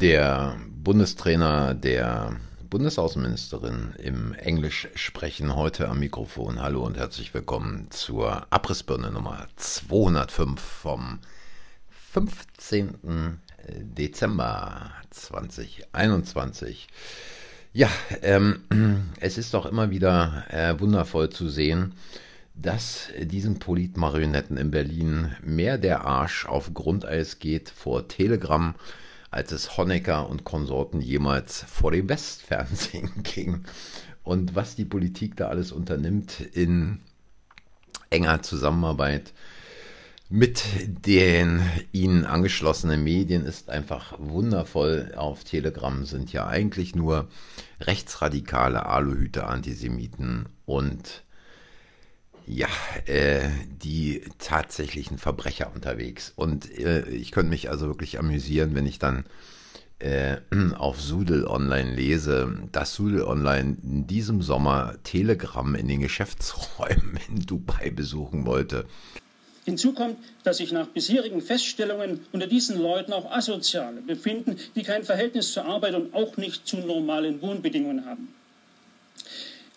Der Bundestrainer der Bundesaußenministerin im Englisch sprechen heute am Mikrofon. Hallo und herzlich willkommen zur Abrissbirne Nummer 205 vom 15. Dezember 2021. Ja, ähm, es ist doch immer wieder äh, wundervoll zu sehen, dass diesen Politmarionetten in Berlin mehr der Arsch auf Grundeis geht vor Telegram als es Honecker und Konsorten jemals vor dem Westfernsehen ging. Und was die Politik da alles unternimmt in enger Zusammenarbeit mit den ihnen angeschlossenen Medien ist einfach wundervoll. Auf Telegram sind ja eigentlich nur rechtsradikale Aluhüte, Antisemiten und ja, äh, die tatsächlichen Verbrecher unterwegs. Und äh, ich könnte mich also wirklich amüsieren, wenn ich dann äh, auf Sudel Online lese, dass Sudel Online in diesem Sommer Telegram in den Geschäftsräumen in Dubai besuchen wollte. Hinzu kommt, dass sich nach bisherigen Feststellungen unter diesen Leuten auch Asoziale befinden, die kein Verhältnis zur Arbeit und auch nicht zu normalen Wohnbedingungen haben.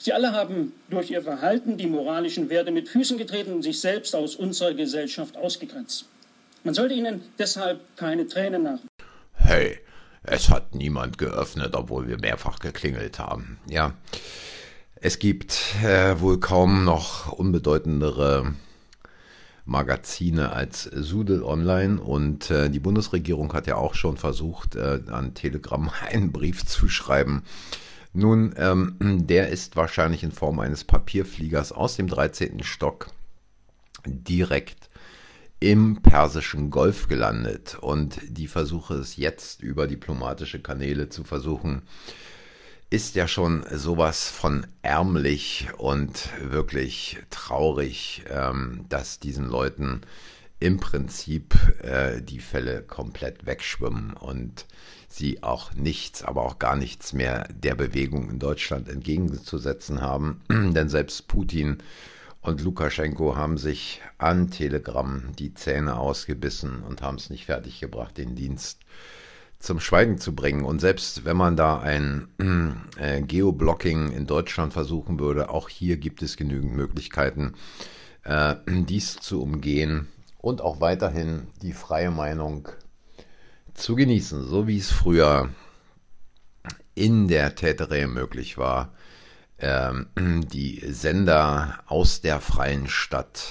Sie alle haben durch ihr Verhalten die moralischen Werte mit Füßen getreten und sich selbst aus unserer Gesellschaft ausgegrenzt. Man sollte ihnen deshalb keine Tränen nach. Hey, es hat niemand geöffnet, obwohl wir mehrfach geklingelt haben. Ja, es gibt äh, wohl kaum noch unbedeutendere Magazine als Sudel Online und äh, die Bundesregierung hat ja auch schon versucht, äh, an Telegram einen Brief zu schreiben, nun, ähm, der ist wahrscheinlich in Form eines Papierfliegers aus dem 13. Stock direkt im Persischen Golf gelandet und die Versuche es jetzt über diplomatische Kanäle zu versuchen, ist ja schon sowas von ärmlich und wirklich traurig, ähm, dass diesen Leuten im Prinzip äh, die Fälle komplett wegschwimmen und sie auch nichts, aber auch gar nichts mehr der Bewegung in Deutschland entgegenzusetzen haben. Denn selbst Putin und Lukaschenko haben sich an Telegram die Zähne ausgebissen und haben es nicht fertiggebracht, den Dienst zum Schweigen zu bringen. Und selbst wenn man da ein äh, Geoblocking in Deutschland versuchen würde, auch hier gibt es genügend Möglichkeiten, äh, dies zu umgehen und auch weiterhin die freie Meinung zu genießen, so wie es früher in der Täterei möglich war, ähm, die Sender aus der freien Stadt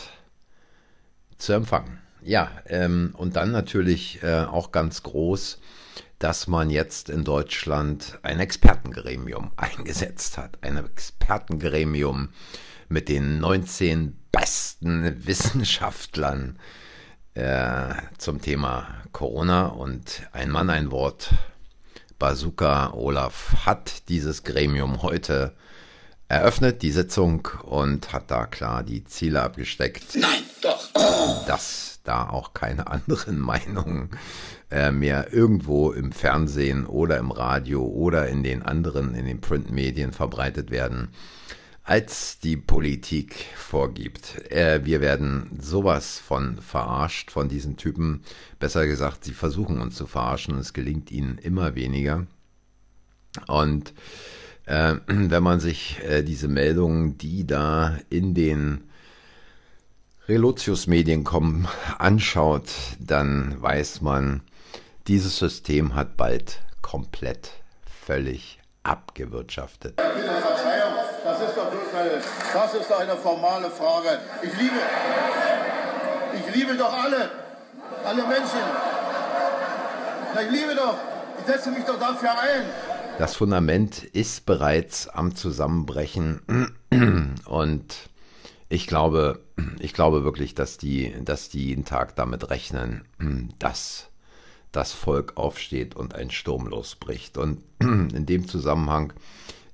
zu empfangen. Ja, ähm, und dann natürlich äh, auch ganz groß, dass man jetzt in Deutschland ein Expertengremium eingesetzt hat. Ein Expertengremium mit den 19 besten Wissenschaftlern äh, zum Thema Corona und ein Mann, ein Wort. Bazooka Olaf hat dieses Gremium heute eröffnet, die Sitzung, und hat da klar die Ziele abgesteckt. Nein, doch. Dass da auch keine anderen Meinungen äh, mehr irgendwo im Fernsehen oder im Radio oder in den anderen, in den Printmedien verbreitet werden als die Politik vorgibt. Äh, wir werden sowas von verarscht von diesen Typen. Besser gesagt, sie versuchen uns zu verarschen und es gelingt ihnen immer weniger. Und äh, wenn man sich äh, diese Meldungen, die da in den Relotius-Medien kommen, anschaut, dann weiß man, dieses System hat bald komplett, völlig abgewirtschaftet. Das ist doch bloß eine, das ist eine formale Frage. Ich liebe, ich liebe doch alle, alle Menschen. Ich liebe doch, ich setze mich doch dafür ein. Das Fundament ist bereits am Zusammenbrechen und ich glaube, ich glaube wirklich, dass die, dass die jeden Tag damit rechnen, dass das Volk aufsteht und ein Sturm losbricht. Und in dem Zusammenhang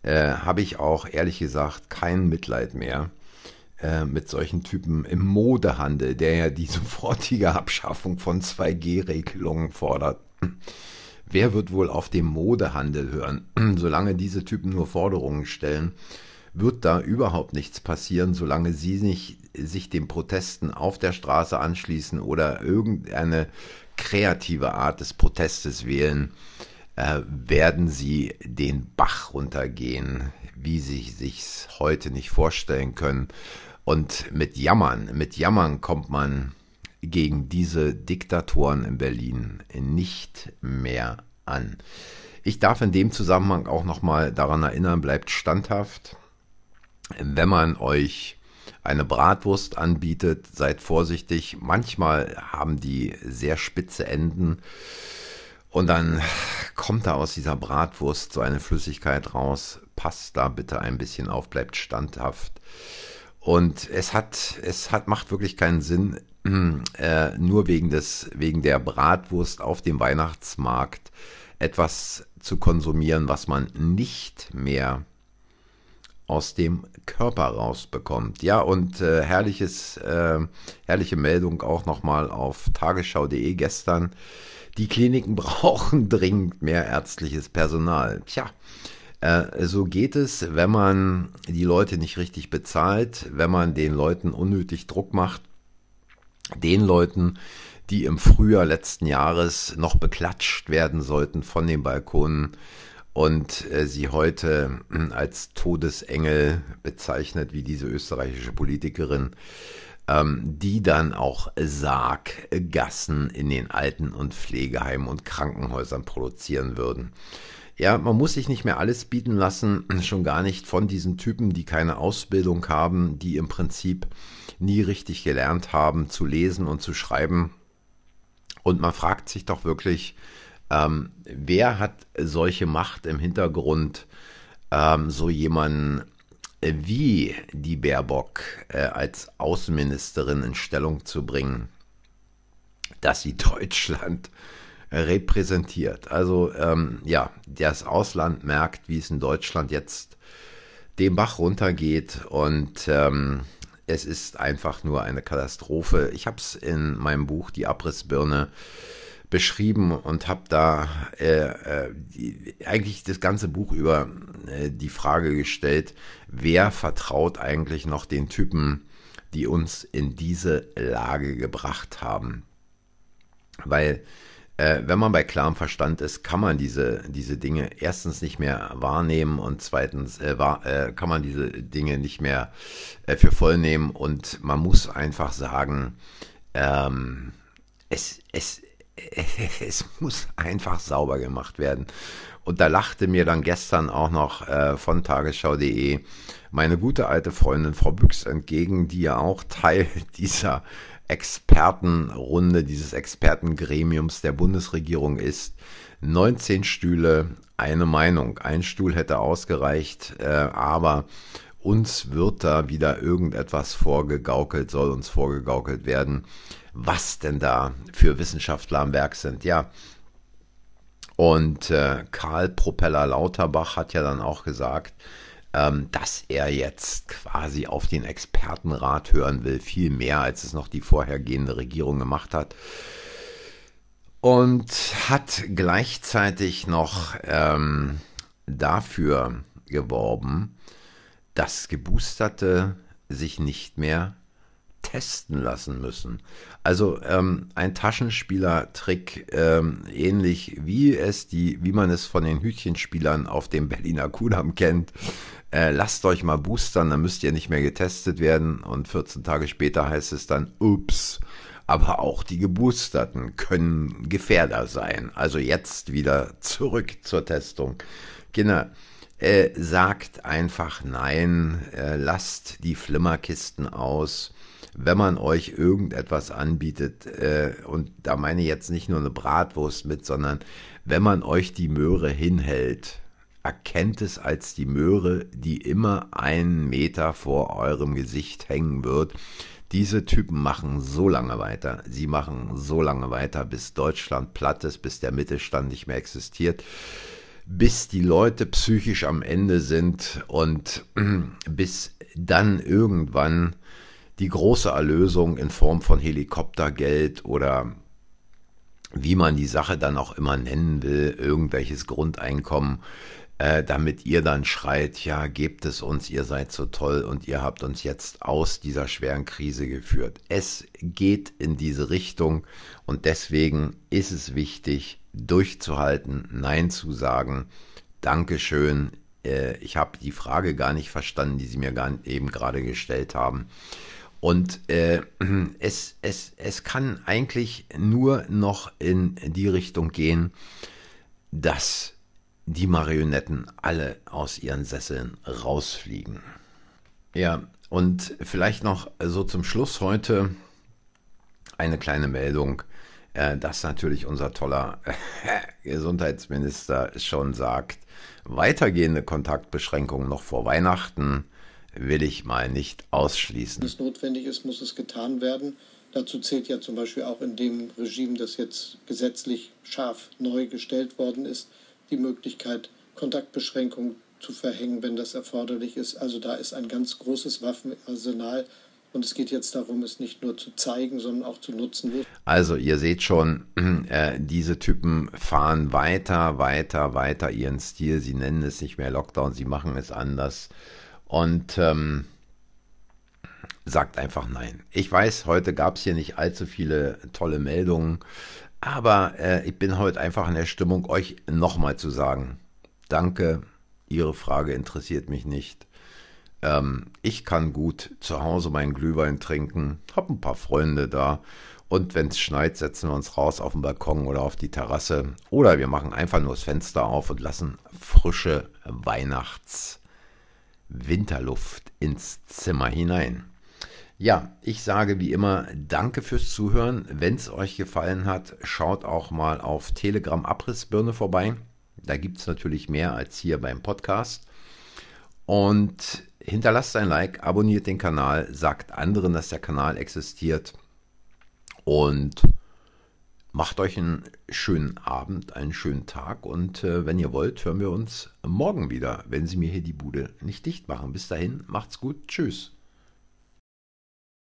äh, habe ich auch ehrlich gesagt kein Mitleid mehr äh, mit solchen Typen im Modehandel, der ja die sofortige Abschaffung von 2G-Regelungen fordert. Wer wird wohl auf dem Modehandel hören? Solange diese Typen nur Forderungen stellen, wird da überhaupt nichts passieren, solange sie nicht sich den Protesten auf der Straße anschließen oder irgendeine kreative Art des Protestes wählen äh, werden sie den Bach runtergehen, wie sie sich's heute nicht vorstellen können. Und mit Jammern, mit Jammern kommt man gegen diese Diktatoren in Berlin nicht mehr an. Ich darf in dem Zusammenhang auch nochmal daran erinnern, bleibt standhaft. Wenn man euch eine Bratwurst anbietet, seid vorsichtig. Manchmal haben die sehr spitze Enden und dann kommt da aus dieser Bratwurst so eine Flüssigkeit raus. Passt da bitte ein bisschen auf, bleibt standhaft. Und es hat, es hat, macht wirklich keinen Sinn, äh, nur wegen des, wegen der Bratwurst auf dem Weihnachtsmarkt etwas zu konsumieren, was man nicht mehr aus dem Körper rausbekommt. Ja, und äh, herrliches, äh, herrliche Meldung auch nochmal auf tagesschau.de gestern. Die Kliniken brauchen dringend mehr ärztliches Personal. Tja, äh, so geht es, wenn man die Leute nicht richtig bezahlt, wenn man den Leuten unnötig Druck macht, den Leuten, die im Frühjahr letzten Jahres noch beklatscht werden sollten von den Balkonen und äh, sie heute hm, als Todesengel bezeichnet, wie diese österreichische Politikerin, die dann auch Sarggassen in den Alten- und Pflegeheimen und Krankenhäusern produzieren würden. Ja, man muss sich nicht mehr alles bieten lassen, schon gar nicht von diesen Typen, die keine Ausbildung haben, die im Prinzip nie richtig gelernt haben zu lesen und zu schreiben. Und man fragt sich doch wirklich, ähm, wer hat solche Macht im Hintergrund, ähm, so jemanden wie die Baerbock äh, als Außenministerin in Stellung zu bringen, dass sie Deutschland repräsentiert. Also ähm, ja, das Ausland merkt, wie es in Deutschland jetzt den Bach runtergeht und ähm, es ist einfach nur eine Katastrophe. Ich habe es in meinem Buch Die Abrissbirne beschrieben und habe da äh, äh, die, eigentlich das ganze Buch über äh, die Frage gestellt, wer vertraut eigentlich noch den Typen, die uns in diese Lage gebracht haben. Weil äh, wenn man bei klarem Verstand ist, kann man diese, diese Dinge erstens nicht mehr wahrnehmen und zweitens äh, war, äh, kann man diese Dinge nicht mehr für voll nehmen und man muss einfach sagen, ähm, es, es, es muss einfach sauber gemacht werden. Und da lachte mir dann gestern auch noch äh, von tagesschau.de meine gute alte Freundin Frau Büchs entgegen, die ja auch Teil dieser Expertenrunde, dieses Expertengremiums der Bundesregierung ist. 19 Stühle, eine Meinung. Ein Stuhl hätte ausgereicht, äh, aber uns wird da wieder irgendetwas vorgegaukelt, soll uns vorgegaukelt werden was denn da für Wissenschaftler am Werk sind. Ja, und äh, Karl Propeller Lauterbach hat ja dann auch gesagt, ähm, dass er jetzt quasi auf den Expertenrat hören will, viel mehr als es noch die vorhergehende Regierung gemacht hat. Und hat gleichzeitig noch ähm, dafür geworben, dass Geboosterte sich nicht mehr testen lassen müssen. Also ähm, ein Taschenspielertrick, ähm, ähnlich wie es die, wie man es von den Hütchenspielern auf dem Berliner Kudamm kennt. Äh, lasst euch mal boostern, dann müsst ihr nicht mehr getestet werden und 14 Tage später heißt es dann, ups. Aber auch die Geboosterten können Gefährder sein. Also jetzt wieder zurück zur Testung. Kinder, äh, sagt einfach nein, äh, lasst die Flimmerkisten aus wenn man euch irgendetwas anbietet, äh, und da meine ich jetzt nicht nur eine Bratwurst mit, sondern wenn man euch die Möhre hinhält, erkennt es als die Möhre, die immer einen Meter vor eurem Gesicht hängen wird. Diese Typen machen so lange weiter, sie machen so lange weiter, bis Deutschland platt ist, bis der Mittelstand nicht mehr existiert bis die Leute psychisch am Ende sind und bis dann irgendwann die große Erlösung in Form von Helikoptergeld oder wie man die Sache dann auch immer nennen will, irgendwelches Grundeinkommen äh, damit ihr dann schreit, ja, gebt es uns, ihr seid so toll und ihr habt uns jetzt aus dieser schweren Krise geführt. Es geht in diese Richtung und deswegen ist es wichtig, durchzuhalten, Nein zu sagen. Dankeschön. Äh, ich habe die Frage gar nicht verstanden, die Sie mir eben gerade gestellt haben. Und äh, es, es, es kann eigentlich nur noch in die Richtung gehen, dass die Marionetten alle aus ihren Sesseln rausfliegen. Ja, und vielleicht noch so zum Schluss heute eine kleine Meldung, äh, dass natürlich unser toller Gesundheitsminister schon sagt, weitergehende Kontaktbeschränkungen noch vor Weihnachten will ich mal nicht ausschließen. Wenn es notwendig ist, muss es getan werden. Dazu zählt ja zum Beispiel auch in dem Regime, das jetzt gesetzlich scharf neu gestellt worden ist, die Möglichkeit, Kontaktbeschränkungen zu verhängen, wenn das erforderlich ist. Also da ist ein ganz großes Waffenarsenal und es geht jetzt darum, es nicht nur zu zeigen, sondern auch zu nutzen. Also ihr seht schon, äh, diese Typen fahren weiter, weiter, weiter ihren Stil. Sie nennen es nicht mehr Lockdown, sie machen es anders und ähm, sagt einfach nein. Ich weiß, heute gab es hier nicht allzu viele tolle Meldungen, aber äh, ich bin heute einfach in der Stimmung, euch nochmal zu sagen, danke, Ihre Frage interessiert mich nicht. Ähm, ich kann gut zu Hause meinen Glühwein trinken, habe ein paar Freunde da und wenn es schneit, setzen wir uns raus auf den Balkon oder auf die Terrasse oder wir machen einfach nur das Fenster auf und lassen frische Weihnachts- Winterluft ins Zimmer hinein. Ja, ich sage wie immer danke fürs Zuhören. Wenn es euch gefallen hat, schaut auch mal auf Telegram Abrissbirne vorbei. Da gibt es natürlich mehr als hier beim Podcast. Und hinterlasst ein Like, abonniert den Kanal, sagt anderen, dass der Kanal existiert. Und Macht euch einen schönen Abend, einen schönen Tag und äh, wenn ihr wollt, hören wir uns morgen wieder, wenn Sie mir hier die Bude nicht dicht machen. Bis dahin, macht's gut, tschüss.